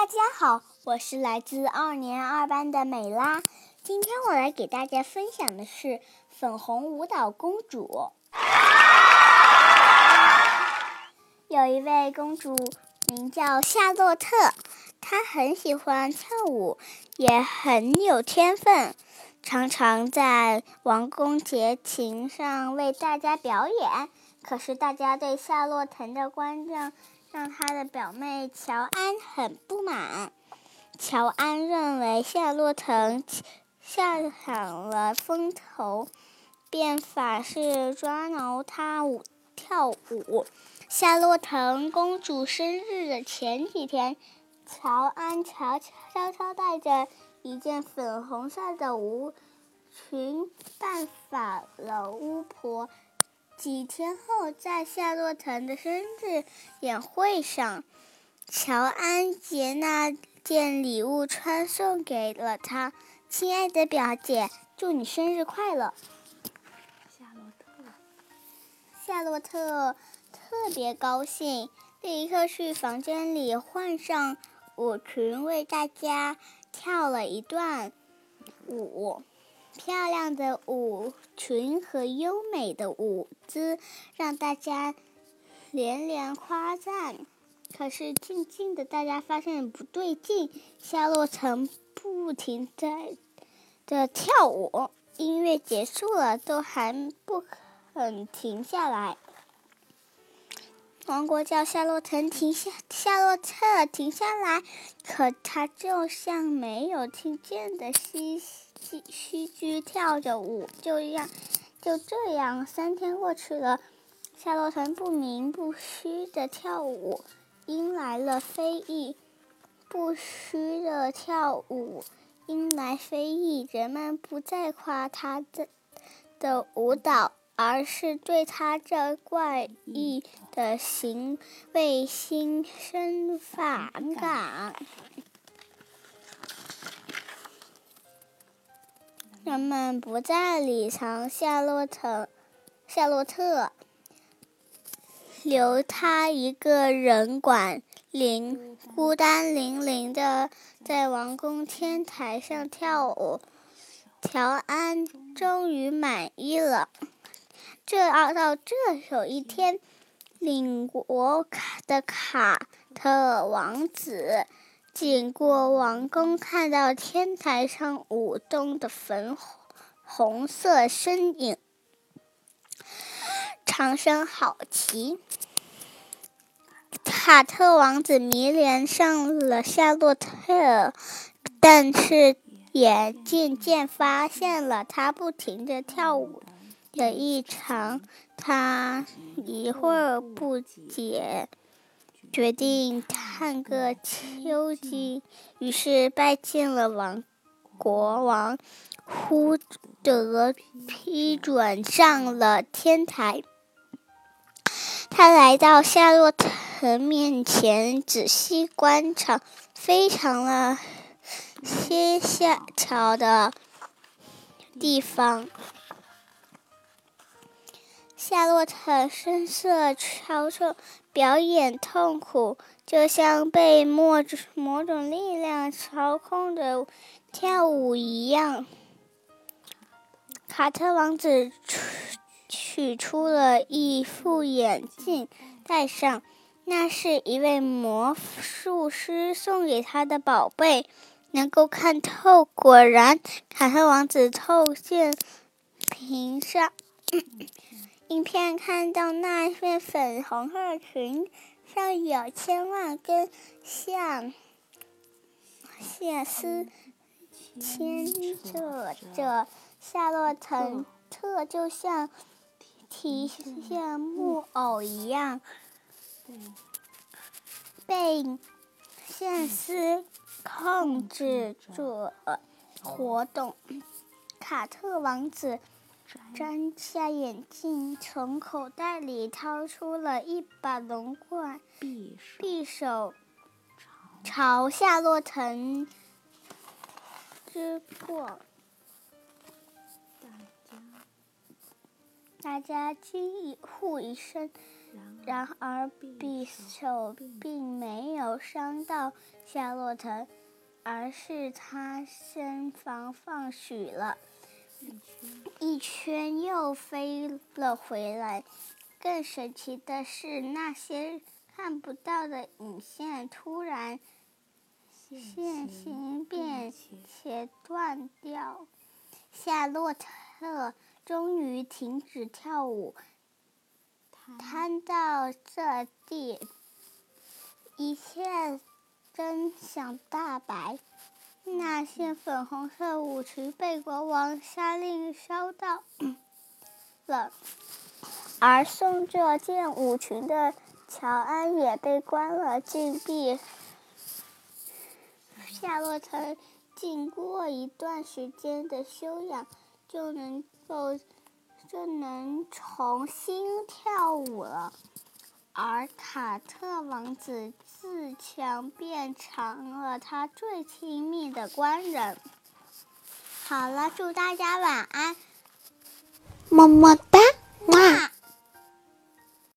大家好，我是来自二年二班的美拉。今天我来给大家分享的是《粉红舞蹈公主》。有一位公主名叫夏洛特，她很喜欢跳舞，也很有天分，常常在王宫节琴上为大家表演。可是大家对夏洛特的观众让他的表妹乔安很不满。乔安认为夏洛特下抢了风头，便法式抓挠她舞跳舞。夏洛特公主生日的前几天，乔安悄悄悄带着一件粉红色的舞裙拜访了巫婆。几天后，在夏洛特的生日宴会上，乔安杰那件礼物穿送给了他。亲爱的表姐，祝你生日快乐！夏洛特，夏洛特特别高兴，立刻去房间里换上舞裙，为大家跳了一段舞。漂亮的舞裙和优美的舞姿让大家连连夸赞。可是，静静的大家发现不对劲，夏洛特不停在的跳舞，音乐结束了都还不肯停下来。王国叫夏洛特停下，夏洛特停下来，可他就像没有听见的西。虚虚居跳着舞，就这样，就这样，三天过去了，夏洛特不明不虚的跳舞，迎来了非议。不虚的跳舞迎来非议，人们不再夸他的的舞蹈，而是对他这怪异的行为心生反感。人们不再理睬夏洛特，夏洛特留他一个人管零，孤单零零的在王宫天台上跳舞。乔安终于满意了。这要到这有一天，领国卡的卡特王子。经过王宫，看到天台上舞动的粉红色身影，长生好奇。卡特王子迷恋上了夏洛特，但是也渐渐发现了她不停的跳舞的异常。他一会儿不解。决定探个究竟，于是拜见了王国王，忽得批准上了天台。他来到夏洛特面前，仔细观察，非常了些下桥的地方。夏洛特声色超重。表演痛苦，就像被某某种力量操控着跳舞一样。卡特王子取出了一副眼镜，戴上，那是一位魔术师送给他的宝贝，能够看透。果然，卡特王子透见屏上。影片看到那片粉红色裙上有千万根像线丝牵扯着夏洛特，特就像提线木偶一样被线丝控制着活动。卡特王子。摘下眼镜，从口袋里掏出了一把龙冠匕首，朝夏洛特之过。大家惊呼一声，然而匕首并没有伤到夏洛特，而是他身旁放许了。一圈又飞了回来。更神奇的是，那些看不到的影线突然线形并且断掉。夏洛特终于停止跳舞，瘫到这地，一切真相大白。那些粉红色舞裙被国王下令烧掉了，而送这件舞裙的乔安也被关了禁闭。夏洛特经过一段时间的修养，就能够就能重新跳舞了。而卡特王子自强变成了他最亲密的官人。好了，祝大家晚安，么么哒。